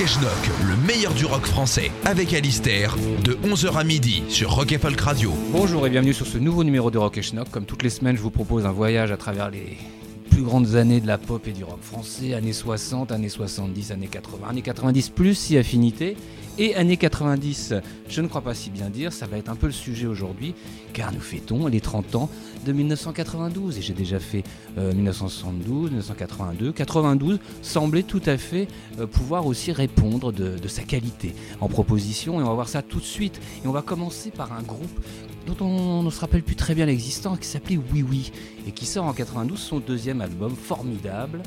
Rock le meilleur du rock français, avec Alistair, de 11h à midi sur Rock et Folk Radio. Bonjour et bienvenue sur ce nouveau numéro de Rock et Schnock. Comme toutes les semaines, je vous propose un voyage à travers les plus grandes années de la pop et du rock français, années 60, années 70, années 80, années 90 plus si affinité. Et années 90, je ne crois pas si bien dire, ça va être un peu le sujet aujourd'hui, car nous fêtons les 30 ans de 1992. Et j'ai déjà fait euh, 1972, 1982. 92 semblait tout à fait euh, pouvoir aussi répondre de sa qualité en proposition. Et on va voir ça tout de suite. Et on va commencer par un groupe dont on ne se rappelle plus très bien l'existence, qui s'appelait Oui Oui, et qui sort en 92 son deuxième album formidable.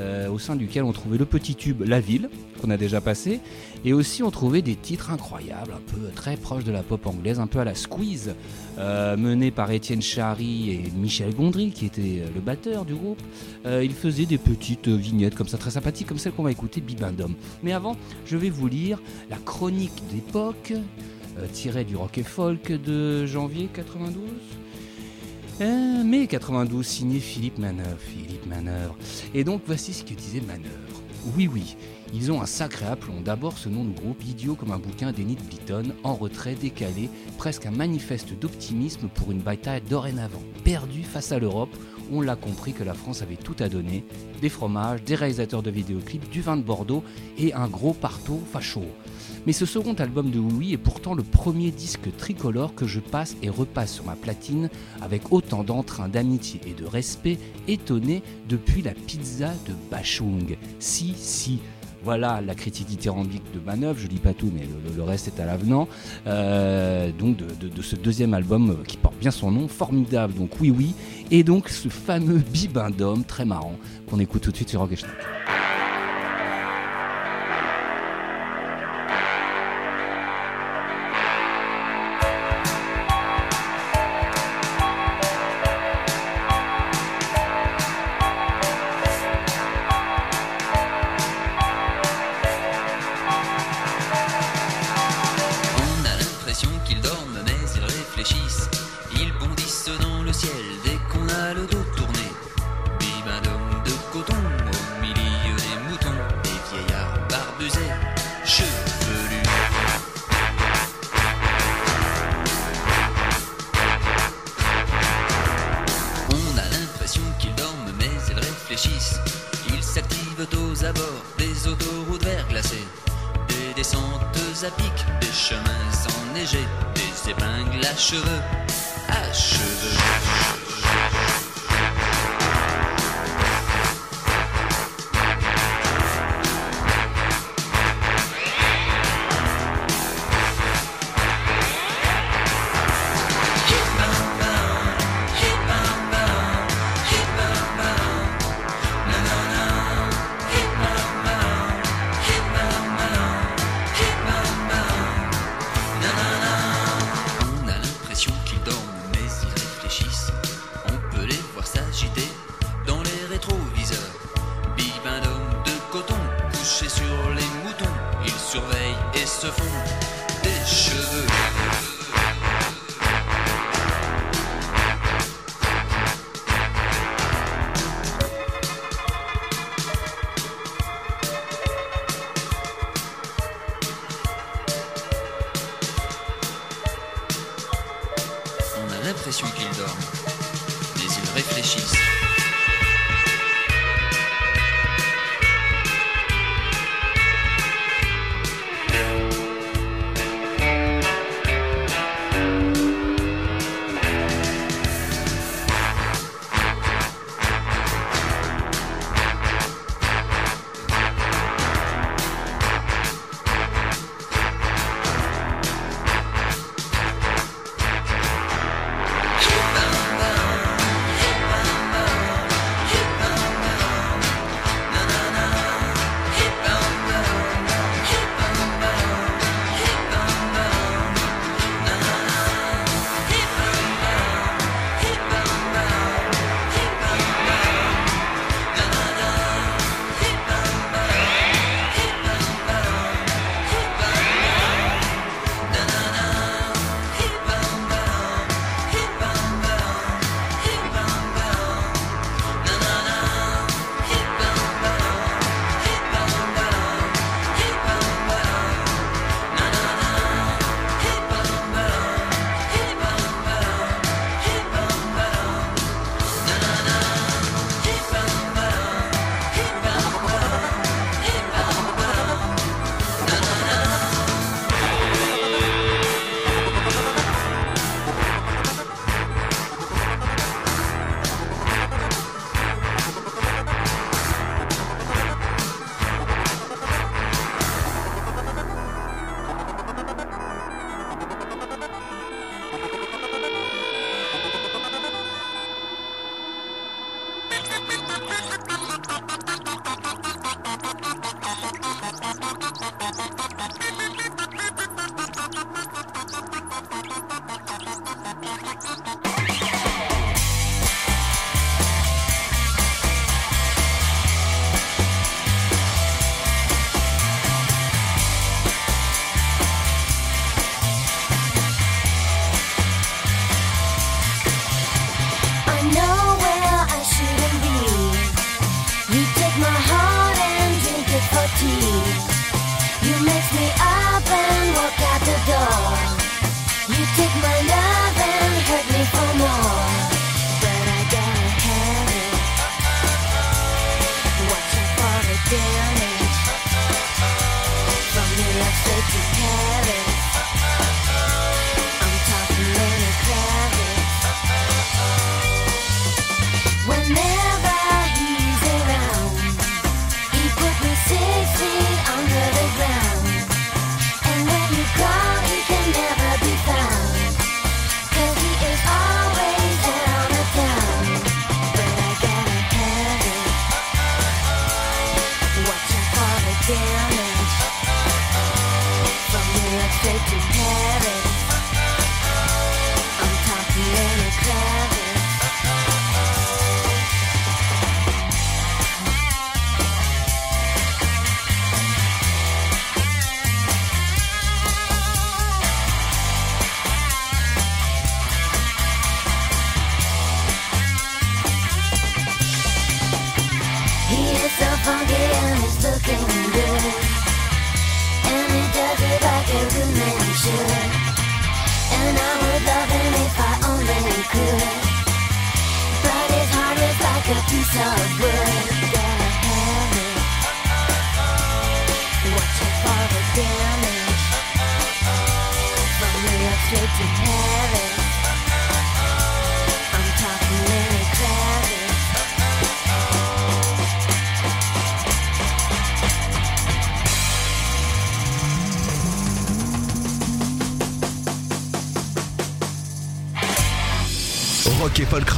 Euh, au sein duquel on trouvait le petit tube La Ville, qu'on a déjà passé, et aussi on trouvait des titres incroyables, un peu très proches de la pop anglaise, un peu à la squeeze, euh, mené par Étienne Chary et Michel Gondry, qui était le batteur du groupe. Euh, ils faisaient des petites vignettes comme ça, très sympathiques, comme celle qu'on va écouter, Bibendum. Mais avant, je vais vous lire la chronique d'époque, tirée du rock et folk de janvier 92. Euh, mai 92, signé Philippe Manœuvre. Philippe Manœuvre. Et donc voici ce que disait Manœuvre. Oui, oui, ils ont un sacré aplomb. D'abord ce nom de groupe, idiot comme un bouquin d'Enid Blyton, en retrait, décalé, presque un manifeste d'optimisme pour une bataille dorénavant. Perdu face à l'Europe, on l'a compris que la France avait tout à donner. Des fromages, des réalisateurs de vidéoclips, du vin de Bordeaux et un gros partout facho. Mais ce second album de Oui est pourtant le premier disque tricolore que je passe et repasse sur ma platine avec autant d'entrain, d'amitié et de respect, étonné depuis la pizza de Bachung. Si, si. Voilà la critique dithyrambique de Manœuvre, je lis pas tout, mais le, reste est à l'avenant. Euh, donc de, ce deuxième album qui porte bien son nom, formidable, donc oui oui, et donc ce fameux bibendum très marrant qu'on écoute tout de suite sur Rock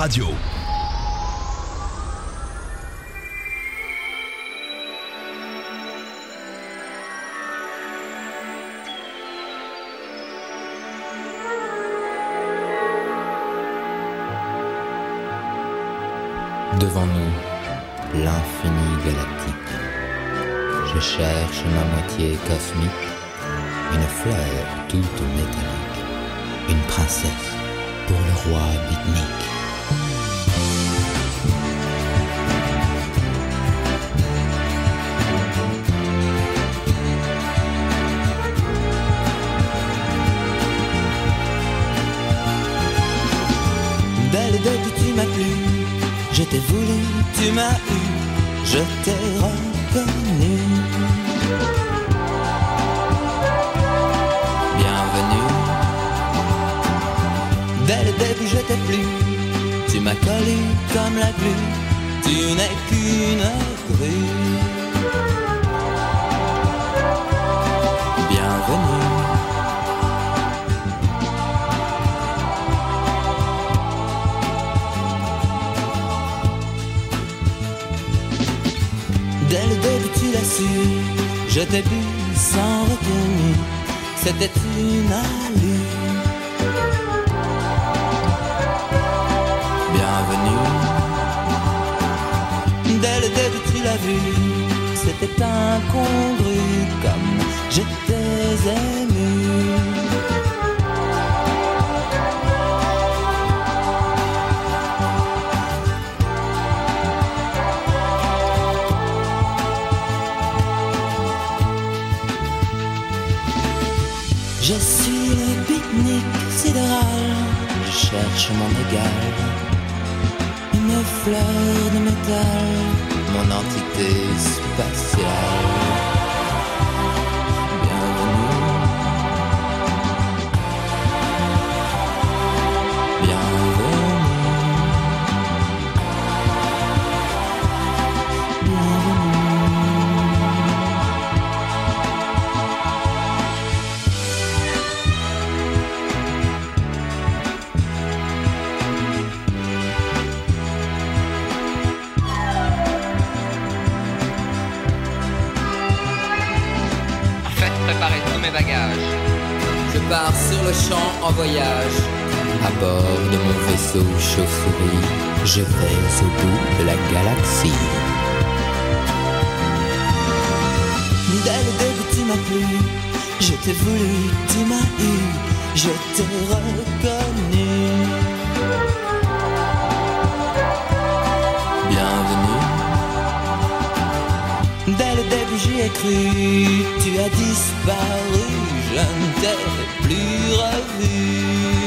Radio. Comme la glu. Tu n'es qu'une grue. je t'ai vu sans retenue, c'était une c'était incongru comme j'étais ému. Je suis le pique-nique sidéral, je cherche mon égal. Une fleur de métal, mon entité spatiale. Mes voyage. À bord de mon vaisseau chauve-souris, je vais au bout de la galaxie. Dès le début, tu m'as plu. Je t'ai voulu, tu m'as eu. Je t'ai reconnu. Bienvenue. Dès le début, j'y ai cru. Tu as disparu. Je ne t'ai plus revu.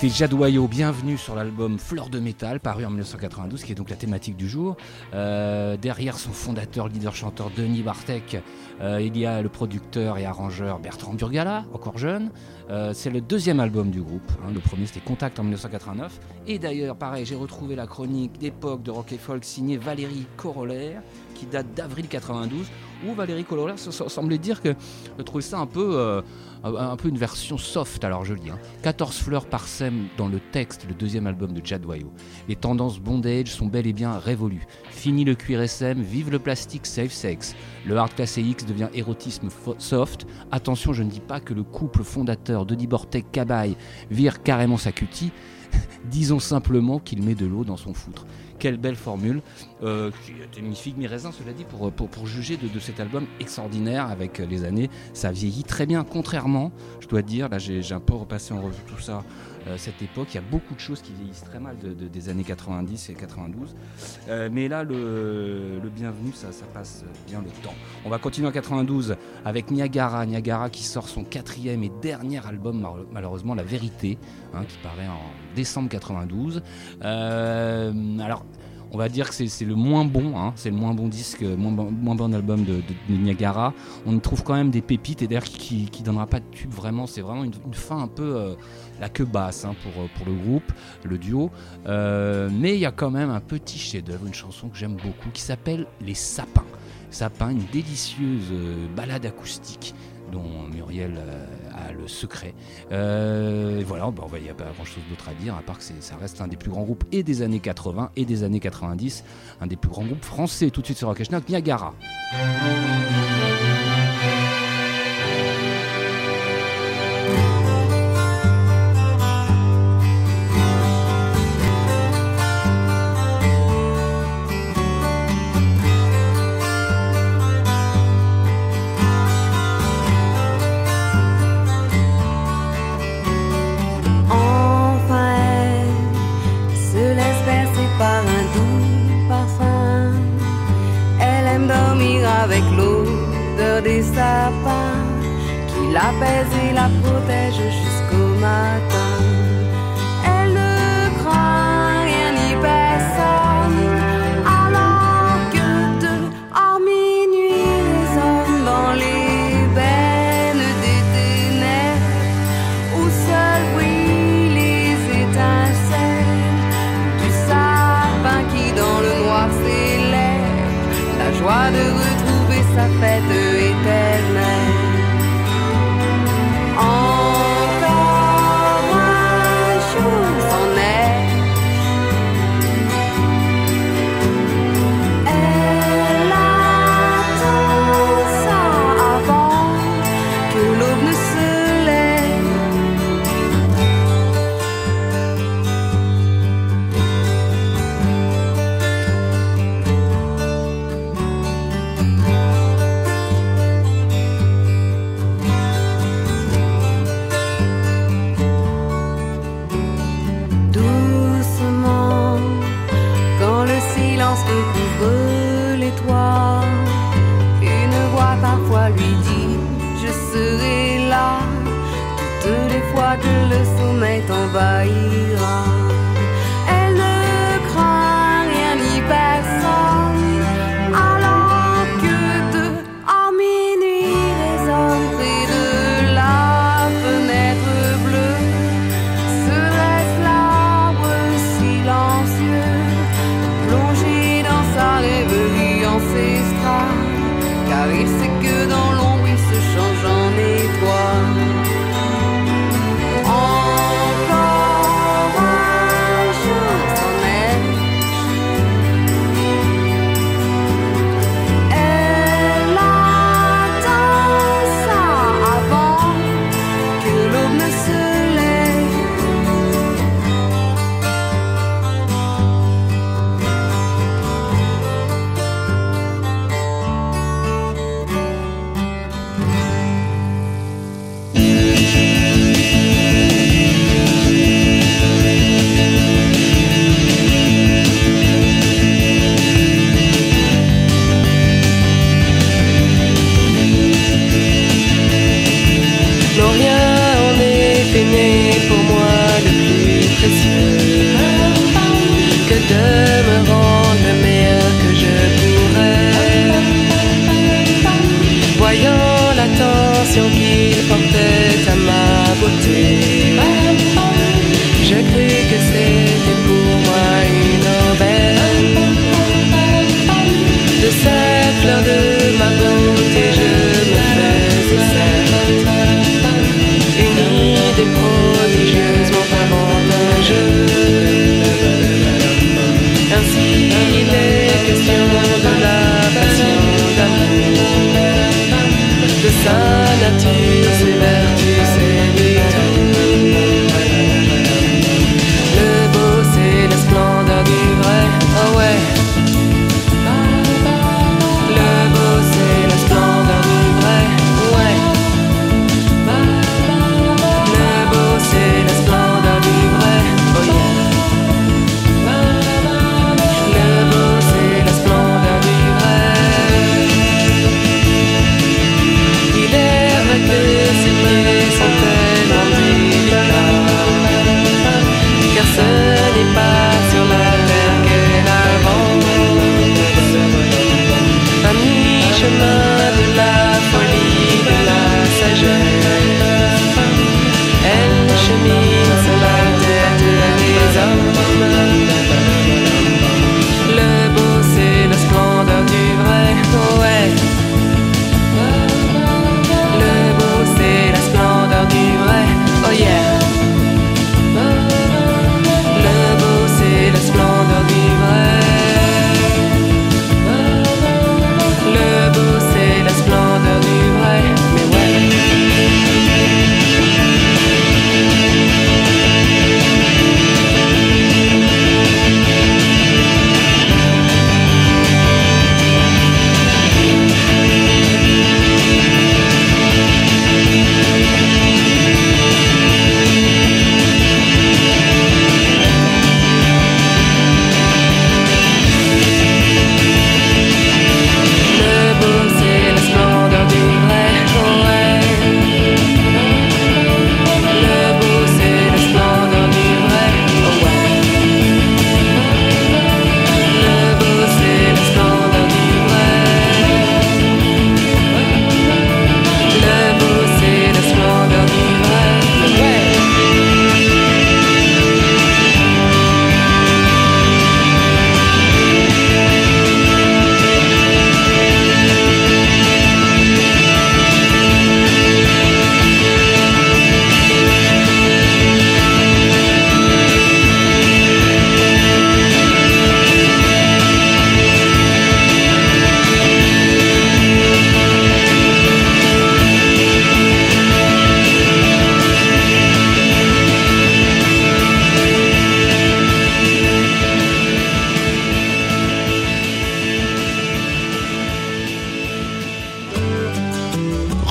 C'était Jadwayo, bienvenue sur l'album Fleur de métal, paru en 1992, qui est donc la thématique du jour. Euh, derrière son fondateur, leader-chanteur Denis Bartek, euh, il y a le producteur et arrangeur Bertrand Burgala, encore jeune. Euh, c'est le deuxième album du groupe. hein. Le premier c'était Contact en 1989. Et d'ailleurs, pareil, j'ai retrouvé la chronique d'époque de rock et folk signée Valérie Corollaire, qui date d'avril 92, où Valérie Corollaire se- se- semblait dire que je trouvais ça un peu, un peu une version soft, alors je lis. hein. 14 fleurs parsèment dans le texte, le deuxième album de Jadwayo. Les tendances bondage sont bel et bien révolues. Fini le cuir SM, vive le plastique safe sex. Le hard classé X devient érotisme soft. Attention, je ne dis pas que le couple fondateur Denis Bortek Cabaye vire carrément sa cutie. Disons simplement qu'il met de l'eau dans son foutre. Quelle belle formule, euh, était magnifique, mais raisin, cela dit, pour, juger de, de cet album extraordinaire avec les années, ça vieillit très bien, contrairement, je dois dire, là j'ai un peu repassé en revue tout ça, cette époque, il y a beaucoup de choses qui vieillissent très mal de- de- des années 90 et 92, Euh, mais là, le, bienvenu, ça, passe bien le temps. On va continuer en 92 avec Niagara, Niagara qui sort son quatrième et dernier album, mal- malheureusement, La Vérité, hein, qui paraît en décembre 92. Euh, alors, on va dire que c'est le moins bon, hein, c'est le moins bon disque, moins bon, moins bon album de, Niagara. On y trouve quand même des pépites et d'ailleurs qui, qui donnera pas de tube vraiment. C'est vraiment une, fin un peu euh, la queue basse hein, pour, pour le groupe, le duo. Euh, mais il y a quand même un petit chef-d'œuvre, une chanson que j'aime beaucoup qui s'appelle Les Sapins. Sapins, une délicieuse euh, balade acoustique dont Muriel euh, le secret. Euh, voilà, bon, il n'y a pas grand chose d'autre à dire, à part que ça reste un des plus grands groupes et des années 80 et des années 90, un des plus grands groupes français. Tout de suite sur Rock Niagara.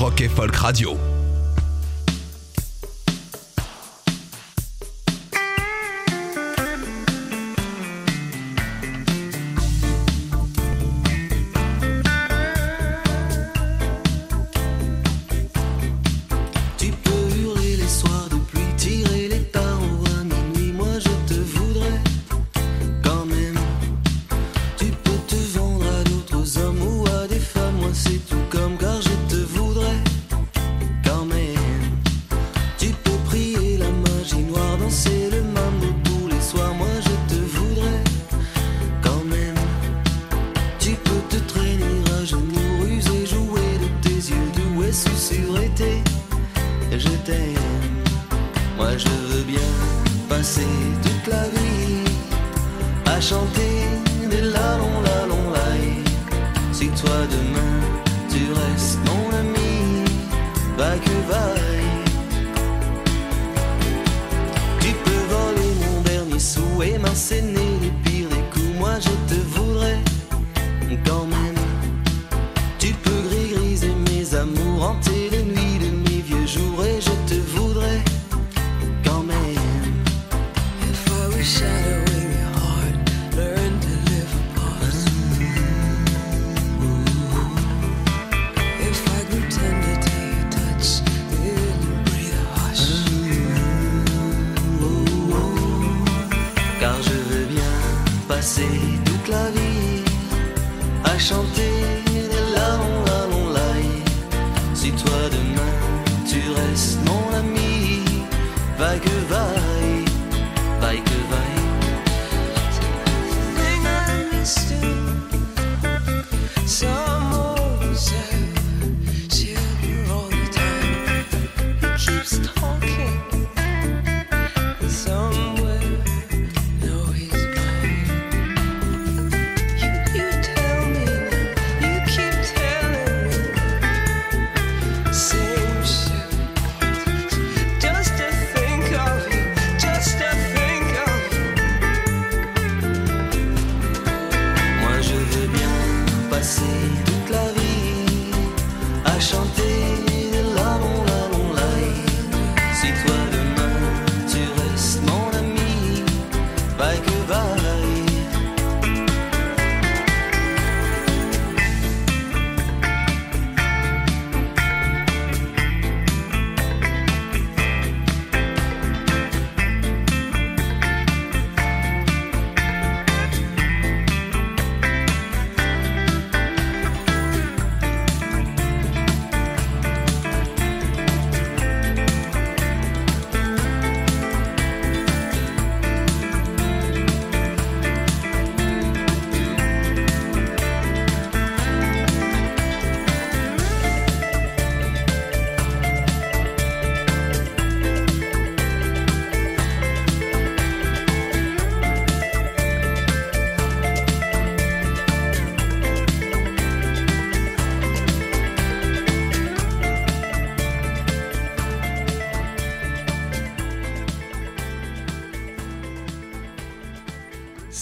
Rock et Folk Radio.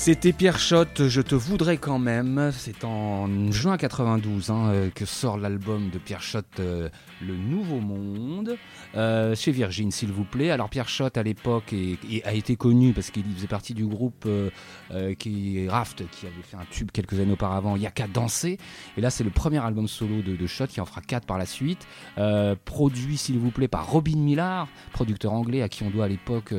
C'était Pierre Schott, Je te voudrais quand même. C'est en juin 92 hein, euh, que sort l'album de Pierre Schott, euh, Le Nouveau Monde, euh, chez Virgin, s'il vous plaît. Alors Pierre Schott, à l'époque, est- a été connu parce qu'il faisait partie du groupe euh, euh, qui Raft, qui avait fait un tube quelques années auparavant, Y'a qu'à danser. Et là, c'est le premier album solo de, de Schott, qui en fera quatre par la suite. Produit, s'il vous plaît, par Robin Millar, producteur anglais à qui on doit à l'époque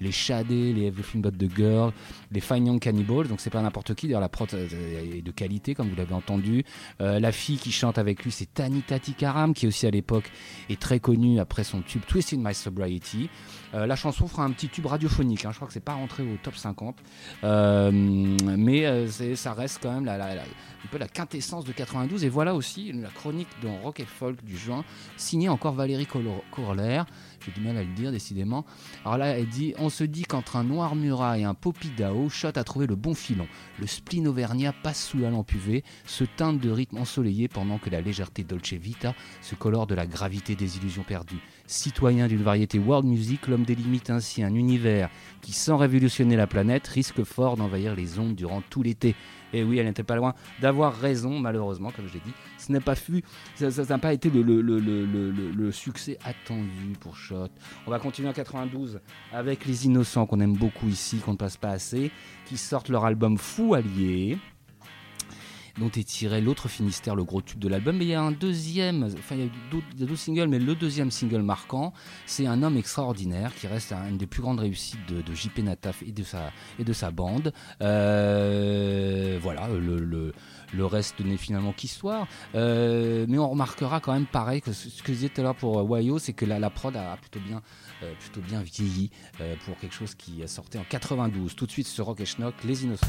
les Shadé, les Everything But the Girl, les Fine Young Cannibals, donc c'est pas n'importe qui, d'ailleurs la prod est de qualité comme vous l'avez entendu. La fille qui chante avec lui c'est Tanita Tikaram qui aussi à l'époque est très connue après son tube Twisting My Sobriety. Euh, la chanson fera un petit tube radiophonique, hein, je crois que c'est pas rentré au top 50, Euh, mais euh, ça reste quand même un peu la quintessence de 92 et voilà aussi la chronique dans Rock et Folk du juin signée encore Valérie Corler. J'ai du mal à le dire décidément. Alors là, elle dit On se dit qu'entre un noir murat et un popidao, Shot a trouvé le bon filon. Le spleen auvergnat passe sous la lampe UV, se teinte de rythme ensoleillé pendant que la légèreté Dolce Vita se colore de la gravité des illusions perdues. Citoyen d'une variété world music, l'homme délimite ainsi un univers qui, sans révolutionner la planète, risque fort d'envahir les ondes durant tout l'été. Et oui, elle n'était pas loin d'avoir raison, malheureusement, comme je l'ai dit. Ce n'est pas fut, ça n'a pas été le succès attendu pour Shot. On va continuer en 92 avec Les Innocents, qu'on aime beaucoup ici, qu'on ne passe pas assez, qui sortent leur album Fou Allié dont est tiré l'autre Finistère, le gros tube de l'album. Mais il y a un deuxième, enfin il y a d'autres singles, mais le deuxième single marquant, c'est Un homme extraordinaire qui reste une des plus grandes réussites de, JP Nataf et de sa, et de sa bande. Euh, voilà, le, le, le reste n'est finalement qu'histoire. Euh, mais on remarquera quand même pareil que ce ce que je disais tout à l'heure pour euh, Wayo, c'est que la, la prod a plutôt bien, euh, plutôt bien vieilli euh, pour quelque chose qui sortait en 92. Tout de suite sur Rock et Schnock, Les Innocents.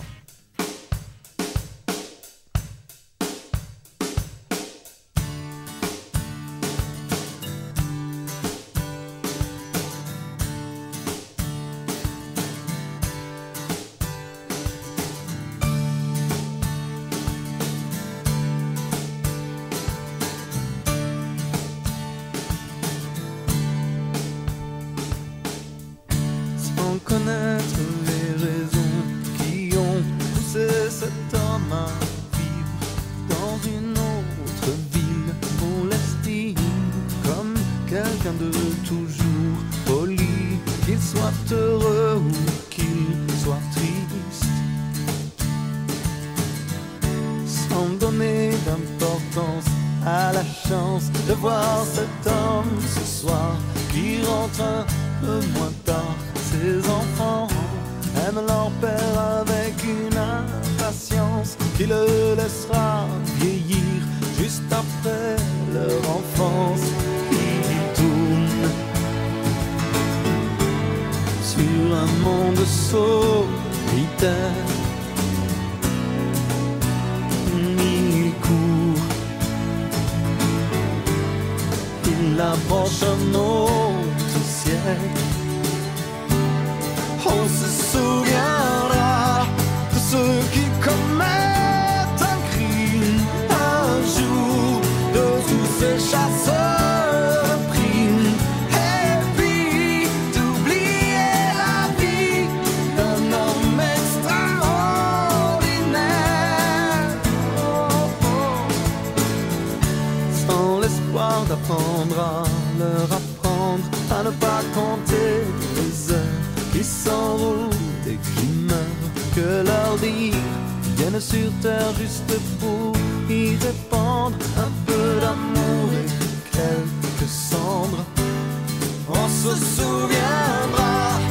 sur terre juste pour y répandre un peu d'amour et quelques cendres. On se souviendra.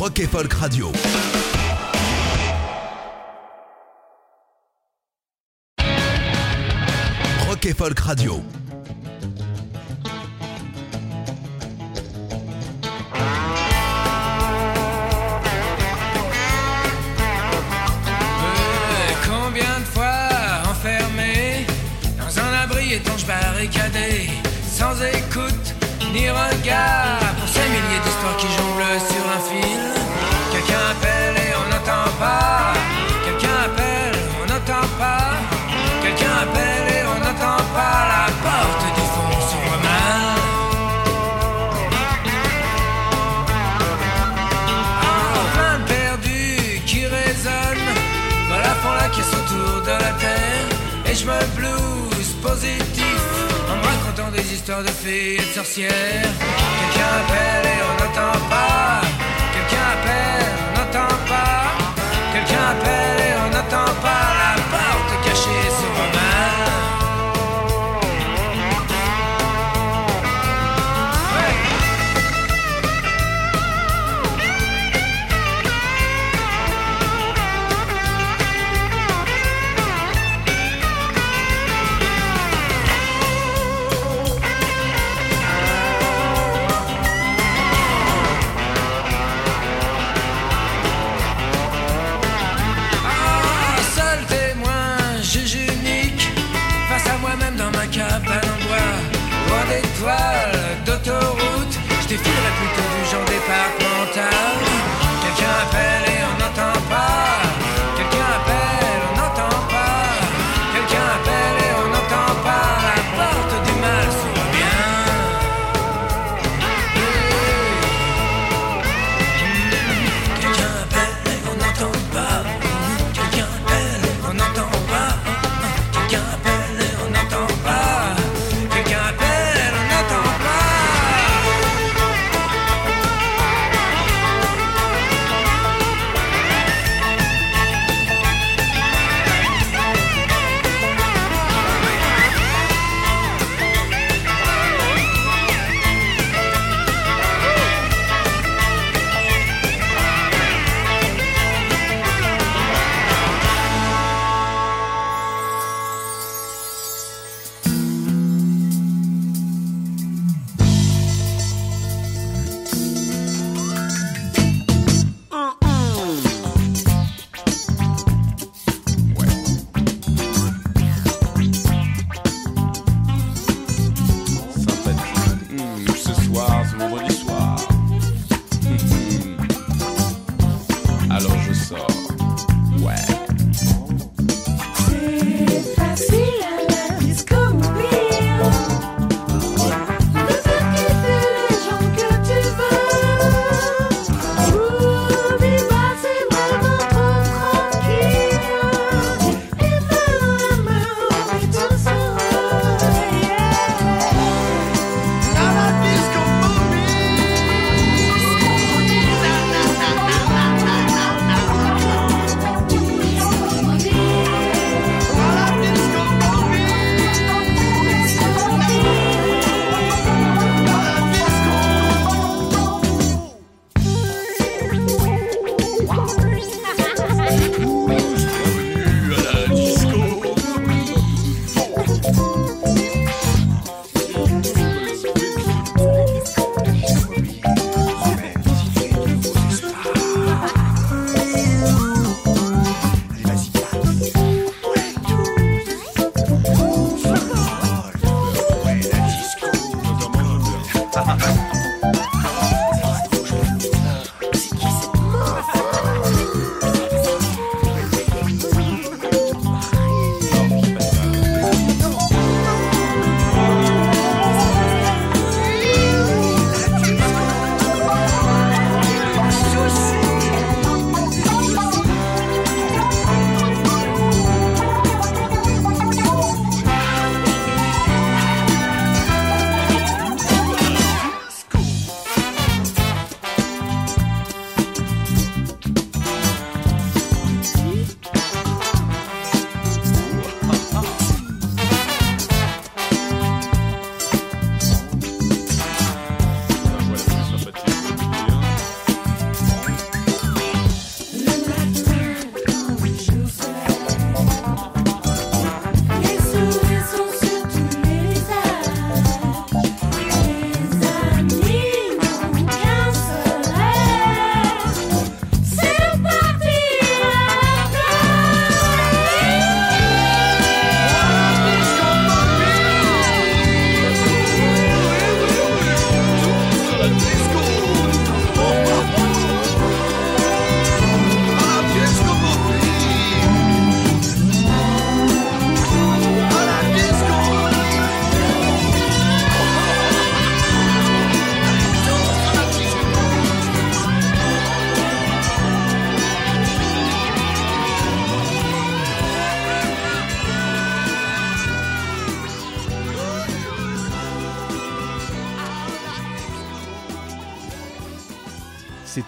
Rock et Folk Radio. Rock et Folk Radio. de filles et de sorcières. Quelqu'un appelle et on n'entend pas.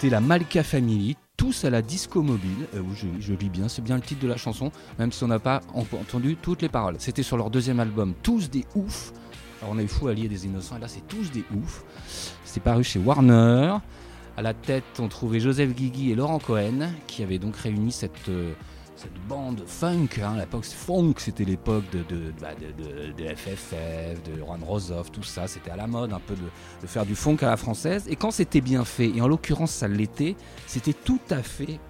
C'était la Malka Family, tous à la disco mobile. Euh, je, lis bien, c'est bien le titre de la chanson, même si on n'a pas en- entendu toutes les paroles. C'était sur leur deuxième album, Tous des oufs. Alors on a eu Fou Allié des Innocents, et là c'est Tous des oufs. C'est paru chez Warner. À la tête, on trouvait Joseph Guigui et Laurent Cohen, qui avaient donc réuni cette, euh, cette bande funk. Hein. L'époque funk, c'était l'époque de, de, bah, de, FFF, de Juan Rosoff, tout ça. C'était à la mode un peu de, de faire du funk à la française. Et quand c'était bien fait, et en l'occurrence ça l'était, c'était tout à fait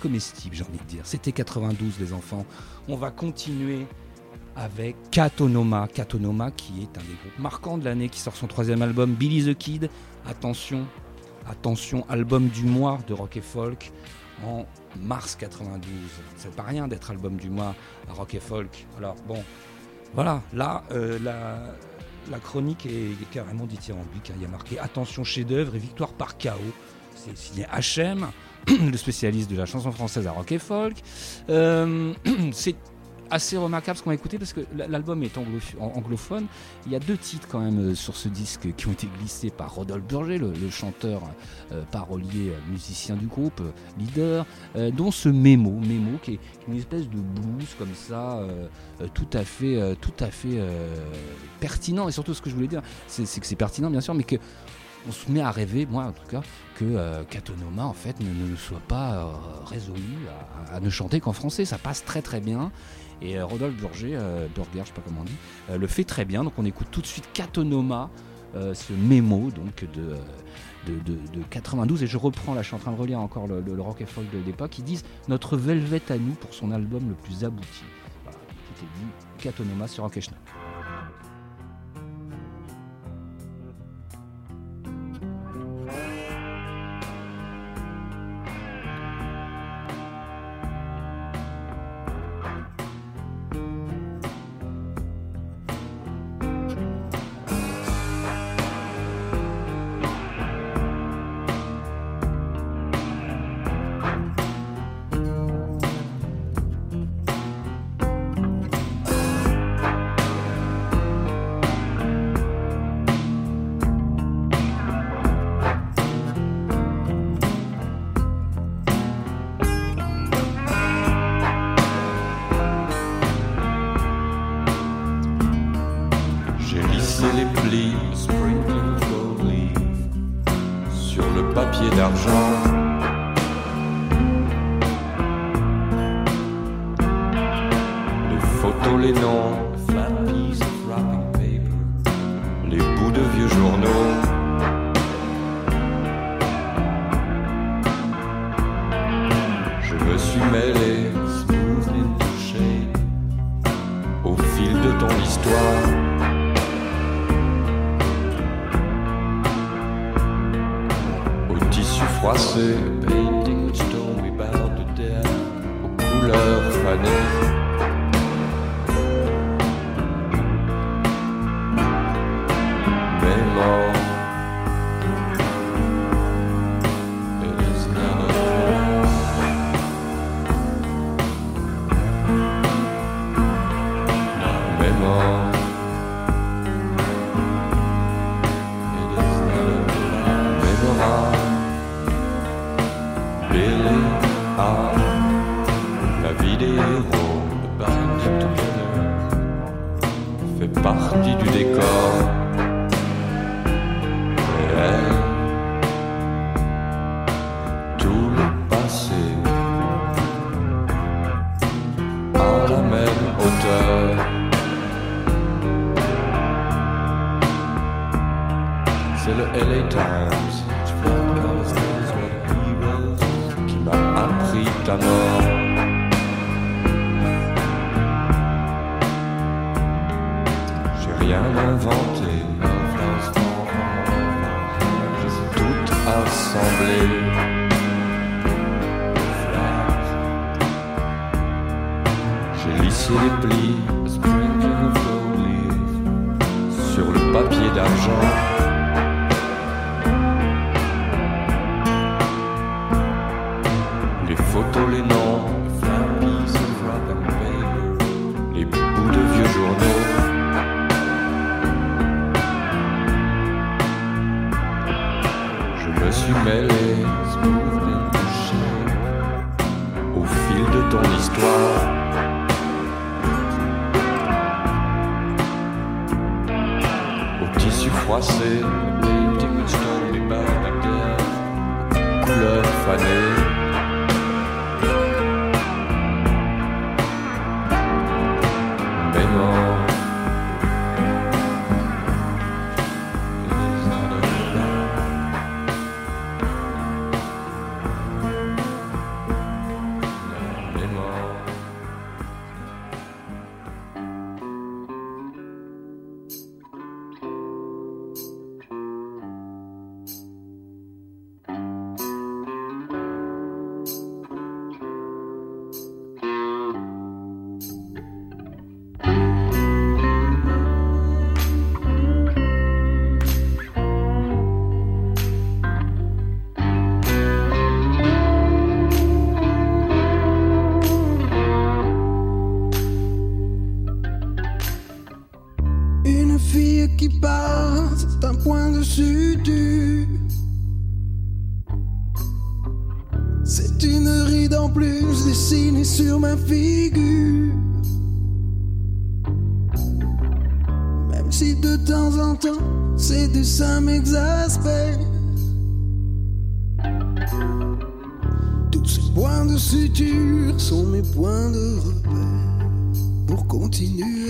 comestible, j'ai envie de dire. C'était 92, les enfants. On va continuer avec Katonoma. Katonoma, qui est un des groupes marquants de l'année, qui sort son troisième album, Billy the Kid. Attention, attention, album du mois de rock et folk en mars 92. C'est pas rien d'être album du mois à rock et folk. Alors bon, voilà, là, euh, la, chronique est carrément dithyrambique. hein. Il y a marqué Attention chef-d'œuvre et victoire par chaos. C'est signé HM, le spécialiste de la chanson française à rock et folk. Euh, c'est assez remarquable ce qu'on va écouter parce que l'album est anglophone. Il y a deux titres quand même euh, sur ce disque qui ont été glissés par Rodolphe Burger, le, chanteur, euh, parolier, euh, musicien du groupe, leader, dont ce mémo, mémo qui est une espèce de blues comme ça, tout à fait, tout à fait pertinent. Et surtout, ce que je voulais dire, c'est que c'est pertinent bien sûr, mais que on se met à rêver, moi en tout cas, que euh, en fait ne, soit pas résolu à ne chanter qu'en français. Ça passe très très bien. Et euh, Rodolphe Burger, euh, Burger, je sais pas comment on dit, euh, le fait très bien. Donc on écoute tout de suite Katonoma, euh, ce mémo donc de, euh, de, de- de 92. Et je reprends, là je suis en train de relire encore le, rock and folk de l'époque. Ils disent notre Velvet à nous pour son album le plus abouti. Voilà, dit. Katonoma sur Rock et Schnock. sur ma figure. Même si de temps en temps, c'est du ça m'exaspère. Tous ces points de suture sont mes points de repère pour continuer.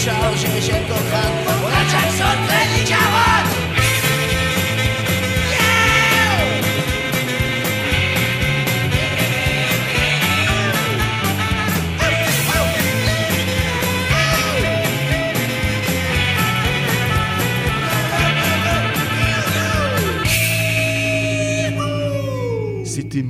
אפשר שיש את כוחם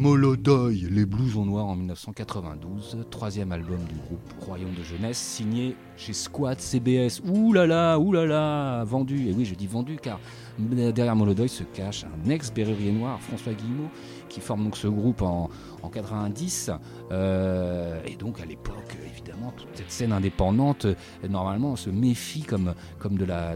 Molodoy, les Blousons Noirs en 1992, troisième album du groupe Royaume de Jeunesse, signé chez Squat CBS. Ouh là là, ouh là là, vendu. Et oui, je dis vendu car derrière Molodoy se cache un ex-berrurier noir, François Guillemot, qui forme donc ce groupe en, en 90. Euh, et donc à l'époque, évidemment, toute cette scène indépendante, euh, normalement, se méfie comme, de la,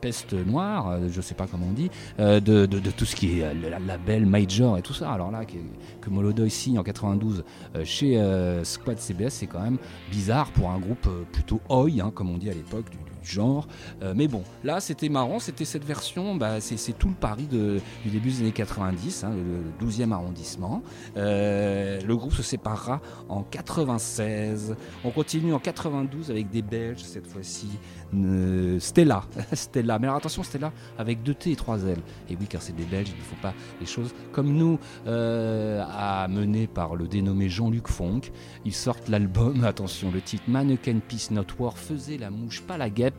peste noire, euh, je sais pas comment on dit, euh, de, tout ce qui est euh, le label major et tout ça. Alors là, que, que Molodoy signe en 92 euh, chez Squad CBS, c'est quand même bizarre pour un groupe plutôt oi, hein, comme on dit à l'époque, du genre. Euh, mais bon, là, c'était marrant, c'était cette version, bah, c'est tout le Paris de- du début des années 90, hein, le 12e arrondissement. Euh, le groupe se séparera en 96. On continue en 92 avec des Belges, cette fois-ci. euh, Stella. Stella. Mais alors attention, Stella avec deux T et trois L. Et oui, car c'est des Belges, ils ne font pas les choses comme nous, euh, amenés par le dénommé Jean-Luc Fonck. Ils sortent l'album, attention, le titre Mannequin Peace Not War faisait la mouche, pas la guêpe.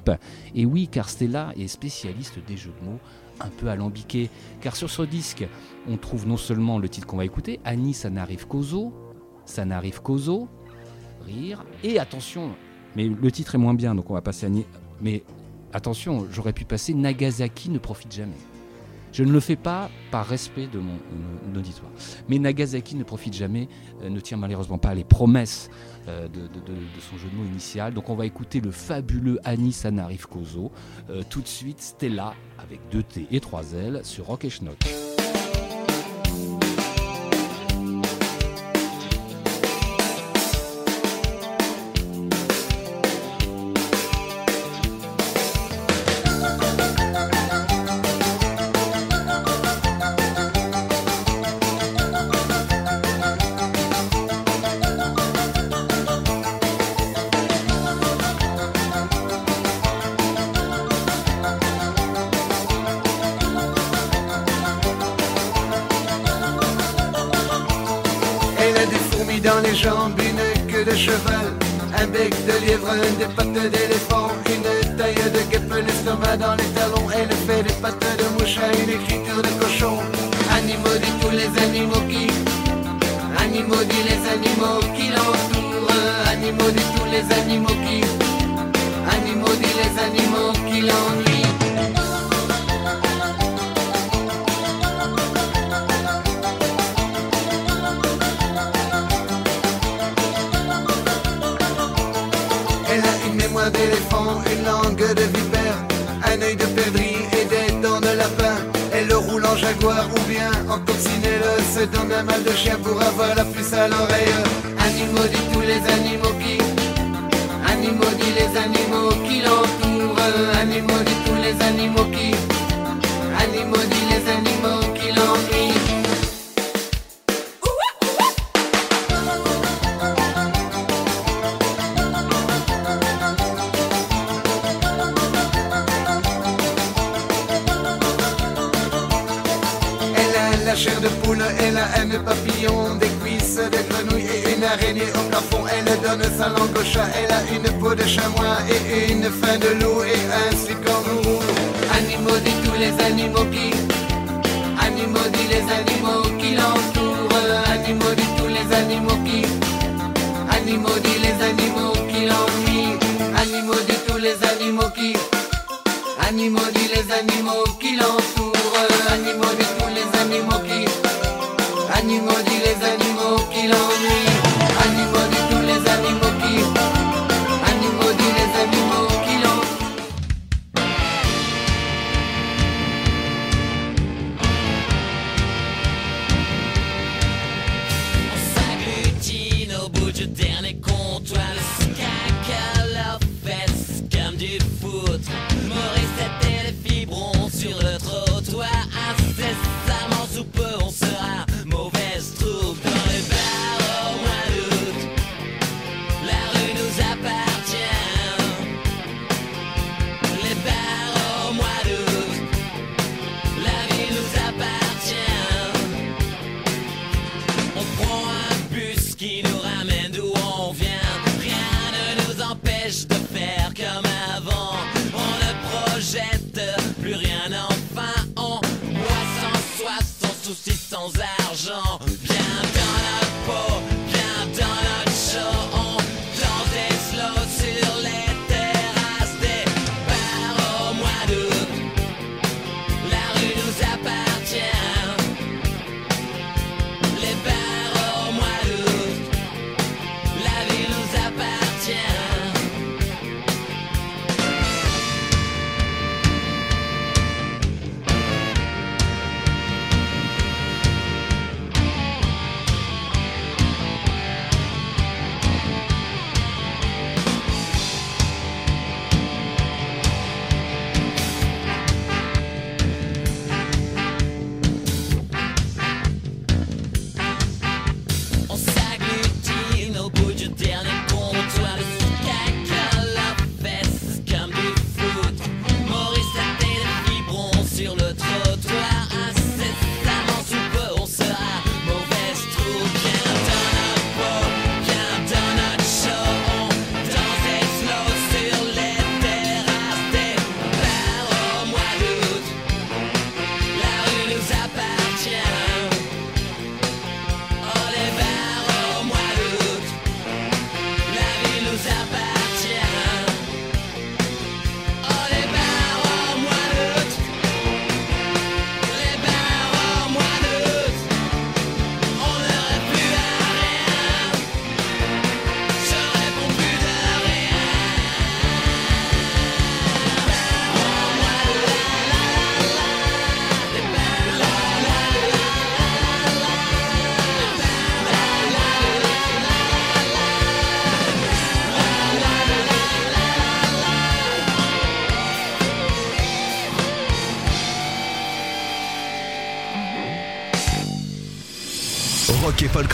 Et oui, car Stella est spécialiste des jeux de mots un peu alambiqués. Car sur ce disque, on trouve non seulement le titre qu'on va écouter, Annie, ça n'arrive qu'aux os, ça n'arrive qu'aux os, rire, et attention, mais le titre est moins bien, donc on va passer Annie, mais attention, j'aurais pu passer Nagasaki ne profite jamais. Je ne le fais pas par respect de mon, auditoire. Mais Nagasaki ne profite jamais, euh, ne tient malheureusement pas les promesses euh, de, son jeu de mots initial. Donc on va écouter le fabuleux Annie Sanarif Kozo. Euh, tout de suite, Stella avec deux T et trois L sur Rock et Schnock. Ou bien en coccinelle, se donne un mal de chien pour avoir la puce à l'oreille. Animaux dit tous les animaux qui, animaux dit les animaux qui l'entourent. Animaux dit tous les animaux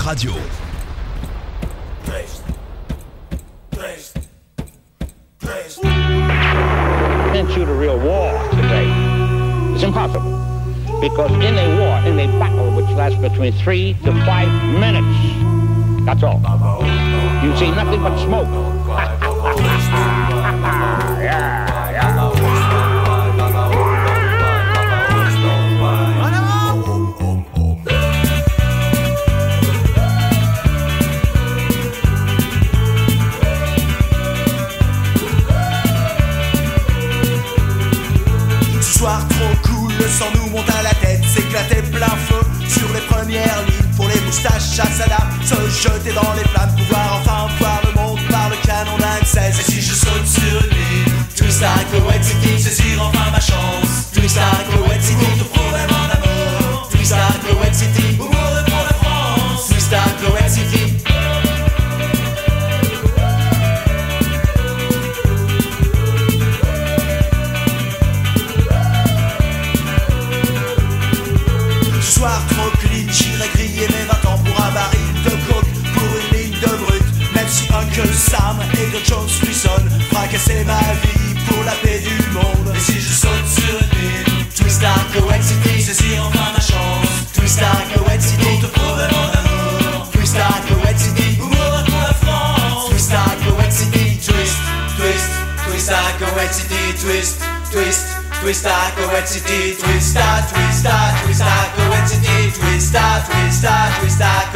Radio. Can't shoot a real war today. It's impossible. Because in a war, in a battle which lasts between three to five minutes, that's all. You see nothing but smoke. Twista, Coed City, twista, twista, twista, Coed City, twista, twista, twista,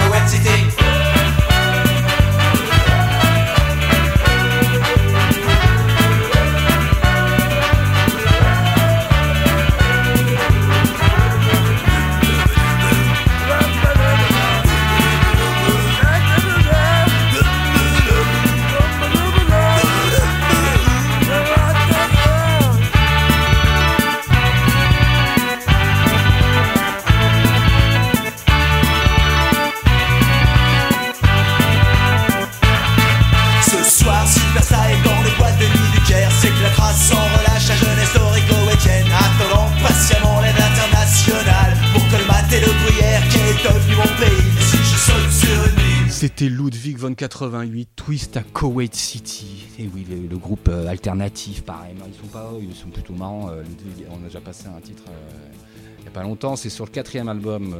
Ludwig von 88, Twist à Kuwait City. Et oui, le, groupe euh, alternatif, pareil. Ils sont pas, ils sont plutôt marrants. euh, on a déjà passé un titre euh, il n'y a pas longtemps. C'est sur le quatrième album,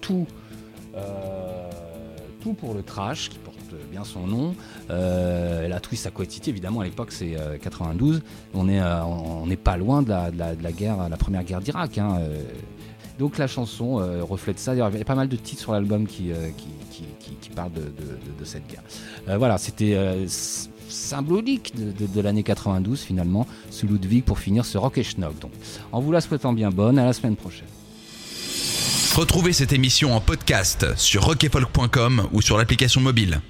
tout, tout pour le trash, qui porte bien son nom. La Twist à Kuwait City, évidemment, à l'époque, c'est euh, 92. On est, on n'est pas loin de la, guerre, la première guerre d'Irak. hein. Donc la chanson reflète ça. Il y a pas mal de titres sur l'album qui, qui- parlent de, cette guerre. Euh, voilà, c'était euh, symbolique de l'année 92 finalement, sous Ludwig pour finir ce rock et schnock. Donc, en vous la souhaitant bien bonne, à la semaine prochaine. Retrouvez cette émission en podcast sur rockefolk.com ou sur l'application mobile.